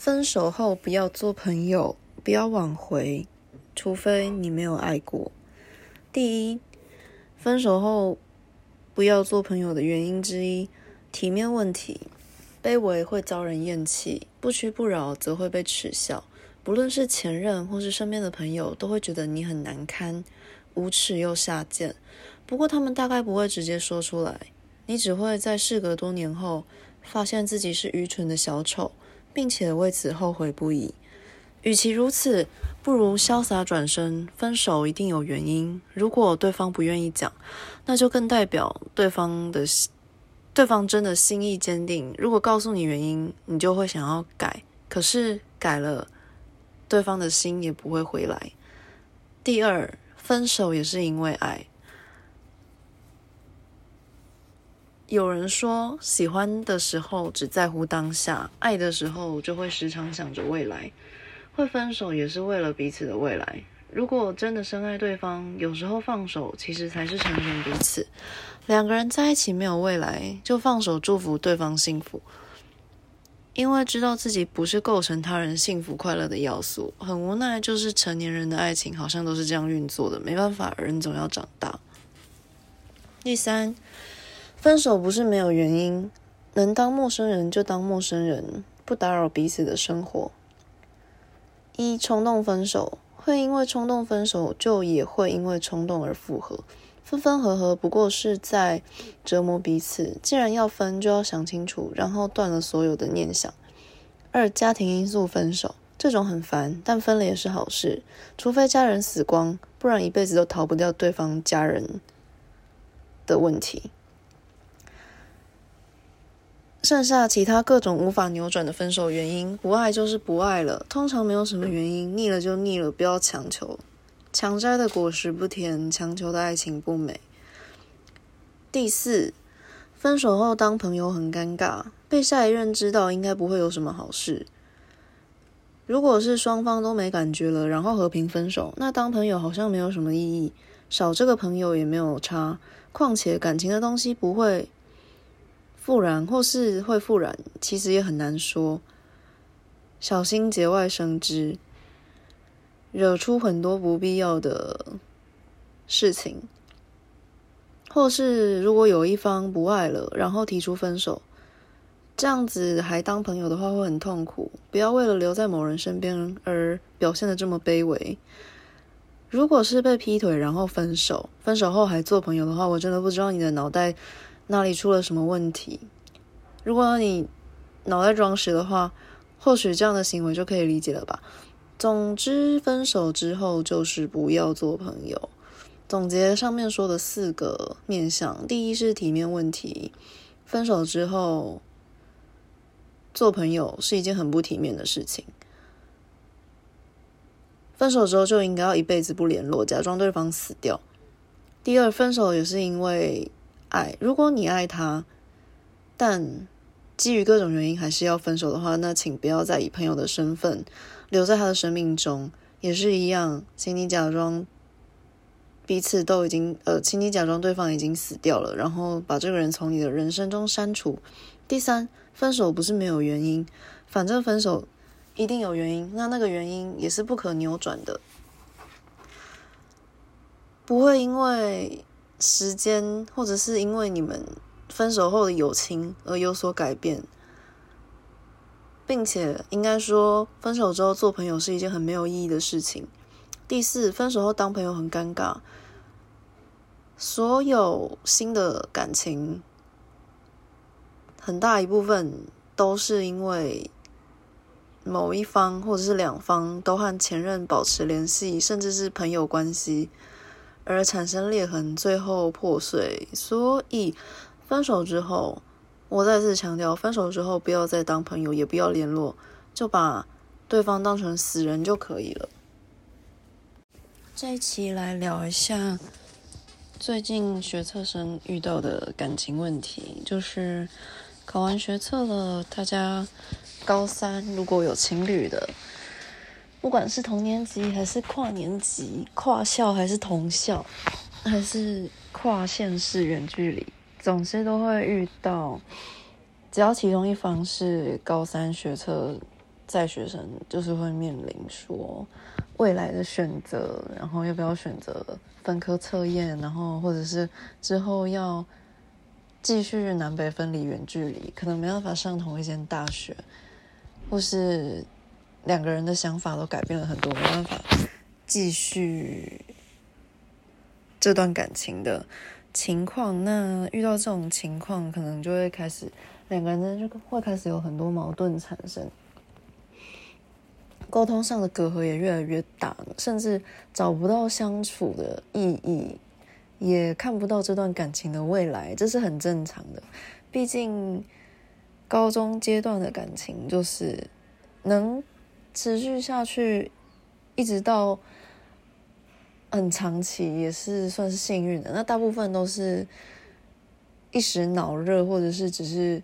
分手后不要做朋友，不要挽回，除非你没有爱过。第一，分手后不要做朋友的原因之一，体面问题。卑微会遭人厌弃，不屈不挠则会被耻笑。不论是前任或是身边的朋友，都会觉得你很难堪，无耻又下贱。不过他们大概不会直接说出来，你只会在事隔多年后，发现自己是愚蠢的小丑。并且为此后悔不已。与其如此，不如潇洒转身。分手一定有原因，如果对方不愿意讲，那就更代表对方的对方真的心意坚定。如果告诉你原因，你就会想要改，可是改了，对方的心也不会回来。第二，分手也是因为爱。有人说，喜欢的时候只在乎当下，爱的时候就会时常想着未来。会分手也是为了彼此的未来。如果真的深爱对方，有时候放手其实才是成全彼此。两个人在一起没有未来，就放手祝福对方幸福。因为知道自己不是构成他人幸福快乐的要素，很无奈，就是成年人的爱情好像都是这样运作的。没办法，人总要长大。第三。分手不是没有原因，能当陌生人就当陌生人，不打扰彼此的生活。一冲动分手，会因为冲动分手，就也会因为冲动而复合。分分合合不过是在折磨彼此。既然要分，就要想清楚，然后断了所有的念想。二家庭因素分手，这种很烦，但分了也是好事。除非家人死光，不然一辈子都逃不掉对方家人的问题。剩下其他各种无法扭转的分手原因，不爱就是不爱了。通常没有什么原因，腻了就腻了，不要强求。强摘的果实不甜，强求的爱情不美。第四，分手后当朋友很尴尬，被下一任知道应该不会有什么好事。如果是双方都没感觉了，然后和平分手，那当朋友好像没有什么意义，少这个朋友也没有差。况且感情的东西不会。复燃或是会复燃，其实也很难说。小心节外生枝，惹出很多不必要的事情。或是如果有一方不爱了，然后提出分手，这样子还当朋友的话会很痛苦。不要为了留在某人身边而表现的这么卑微。如果是被劈腿然后分手，分手后还做朋友的话，我真的不知道你的脑袋。哪里出了什么问题？如果你脑袋装屎的话，或许这样的行为就可以理解了吧。总之，分手之后就是不要做朋友。总结上面说的四个面向：第一是体面问题，分手之后做朋友是一件很不体面的事情。分手之后就应该要一辈子不联络，假装对方死掉。第二，分手也是因为。爱，如果你爱他，但基于各种原因还是要分手的话，那请不要再以朋友的身份留在他的生命中，也是一样，请你假装彼此都已经，呃，请你假装对方已经死掉了，然后把这个人从你的人生中删除。第三，分手不是没有原因，反正分手一定有原因，那那个原因也是不可扭转的，不会因为。时间，或者是因为你们分手后的友情而有所改变，并且应该说，分手之后做朋友是一件很没有意义的事情。第四，分手后当朋友很尴尬。所有新的感情，很大一部分都是因为某一方或者是两方都和前任保持联系，甚至是朋友关系。而产生裂痕，最后破碎。所以分手之后，我再次强调，分手之后不要再当朋友，也不要联络，就把对方当成死人就可以了。这一期来聊一下最近学测生遇到的感情问题，就是考完学测了，大家高三如果有情侣的。不管是同年级还是跨年级、跨校还是同校，还是跨县市远距离，总是都会遇到。只要其中一方是高三学测在学生就是会面临说未来的选择，然后要不要选择分科测验，然后或者是之后要继续南北分离远距离，可能没办法上同一间大学，或是两个人的想法都改变了很多，没办法继续这段感情的情况。那遇到这种情况，可能就会开始两个人就会开始有很多矛盾产生。沟通上的隔阂也越来越大，甚至找不到相处的意义，也看不到这段感情的未来，这是很正常的。毕竟高中阶段的感情就是能持续下去，一直到很长期，也是算是幸运的。那大部分都是一时脑热，或者是只是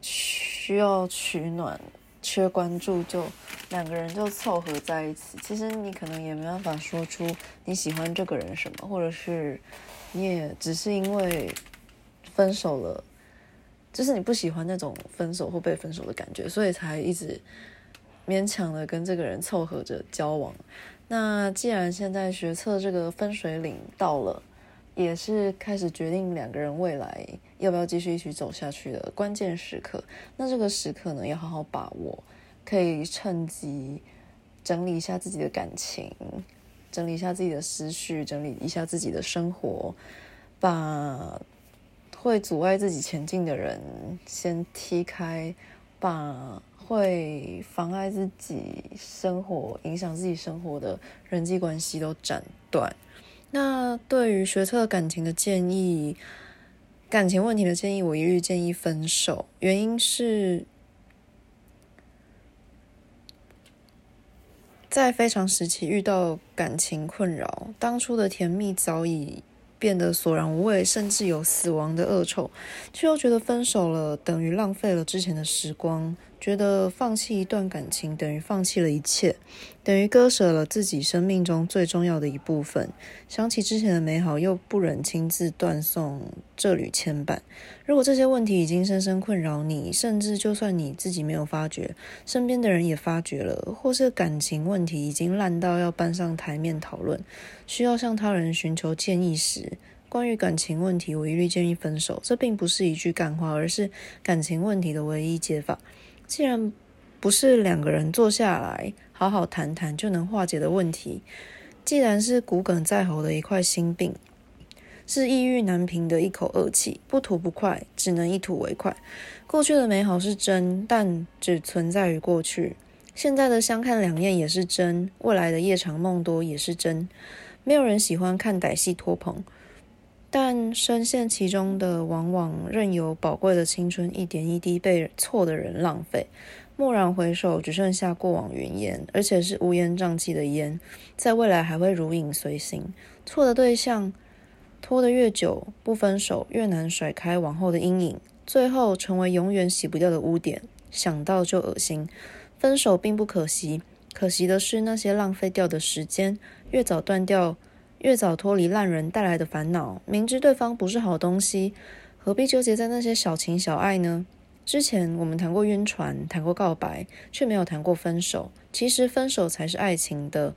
需要取暖。缺关注就两个人就凑合在一起，其实你可能也没办法说出你喜欢这个人什么，或者是你也只是因为分手了，就是你不喜欢那种分手或被分手的感觉，所以才一直勉强的跟这个人凑合着交往。那既然现在学测这个分水岭到了。也是开始决定两个人未来要不要继续一起走下去的关键时刻。那这个时刻呢，要好好把握，可以趁机整理一下自己的感情，整理一下自己的思绪，整理一下自己的生活，把会阻碍自己前进的人先踢开，把会妨碍自己生活、影响自己生活的人际关系都斩断。那对于学测感情的建议，感情问题的建议，我一律建议分手。原因是，在非常时期遇到感情困扰，当初的甜蜜早已变得索然无味，甚至有死亡的恶臭，却又觉得分手了等于浪费了之前的时光。觉得放弃一段感情等于放弃了一切，等于割舍了自己生命中最重要的一部分。想起之前的美好，又不忍亲自断送这缕牵绊。如果这些问题已经深深困扰你，甚至就算你自己没有发觉，身边的人也发觉了，或是感情问题已经烂到要搬上台面讨论，需要向他人寻求建议时，关于感情问题，我一律建议分手。这并不是一句干话，而是感情问题的唯一解法。既然不是两个人坐下来好好谈谈就能化解的问题，既然是骨梗在喉的一块心病，是抑郁难平的一口恶气，不吐不快，只能一吐为快。过去的美好是真，但只存在于过去；现在的相看两厌也是真，未来的夜长梦多也是真。没有人喜欢看歹戏拖棚。但深陷其中的，往往任由宝贵的青春一点一滴被错的人浪费。蓦然回首，只剩下过往云烟，而且是乌烟瘴气的烟，在未来还会如影随形。错的对象拖得越久，不分手越难甩开往后的阴影，最后成为永远洗不掉的污点，想到就恶心。分手并不可惜，可惜的是那些浪费掉的时间，越早断掉。越早脱离烂人带来的烦恼，明知对方不是好东西，何必纠结在那些小情小爱呢？之前我们谈过晕船，谈过告白，却没有谈过分手。其实分手才是爱情的。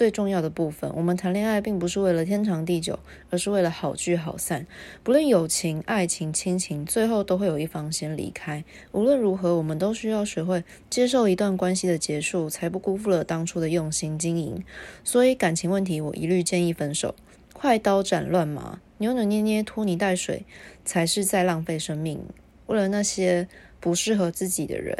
最重要的部分，我们谈恋爱并不是为了天长地久，而是为了好聚好散。不论友情、爱情、亲情，最后都会有一方先离开。无论如何，我们都需要学会接受一段关系的结束，才不辜负了当初的用心经营。所以，感情问题，我一律建议分手。快刀斩乱麻，扭扭捏捏、拖泥带水，才是在浪费生命。为了那些不适合自己的人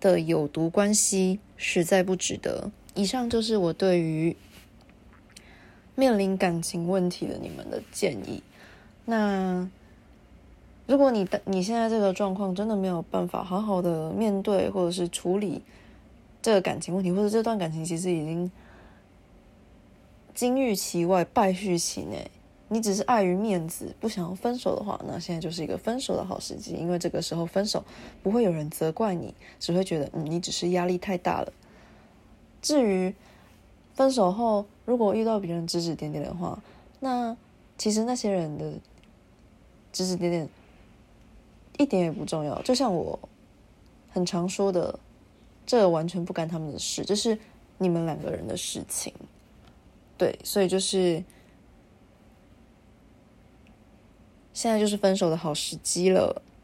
的有毒关系，实在不值得。以上就是我对于面临感情问题的你们的建议。那如果你的你现在这个状况真的没有办法好好的面对或者是处理这个感情问题，或者这段感情其实已经金玉其外败絮其内，你只是碍于面子不想要分手的话，那现在就是一个分手的好时机，因为这个时候分手不会有人责怪你，只会觉得嗯你只是压力太大了。至于分手后，如果遇到别人指指点点的话，那其实那些人的指指点点一点也不重要。就像我很常说的，这完全不干他们的事，这是你们两个人的事情。对，所以就是现在就是分手的好时机了。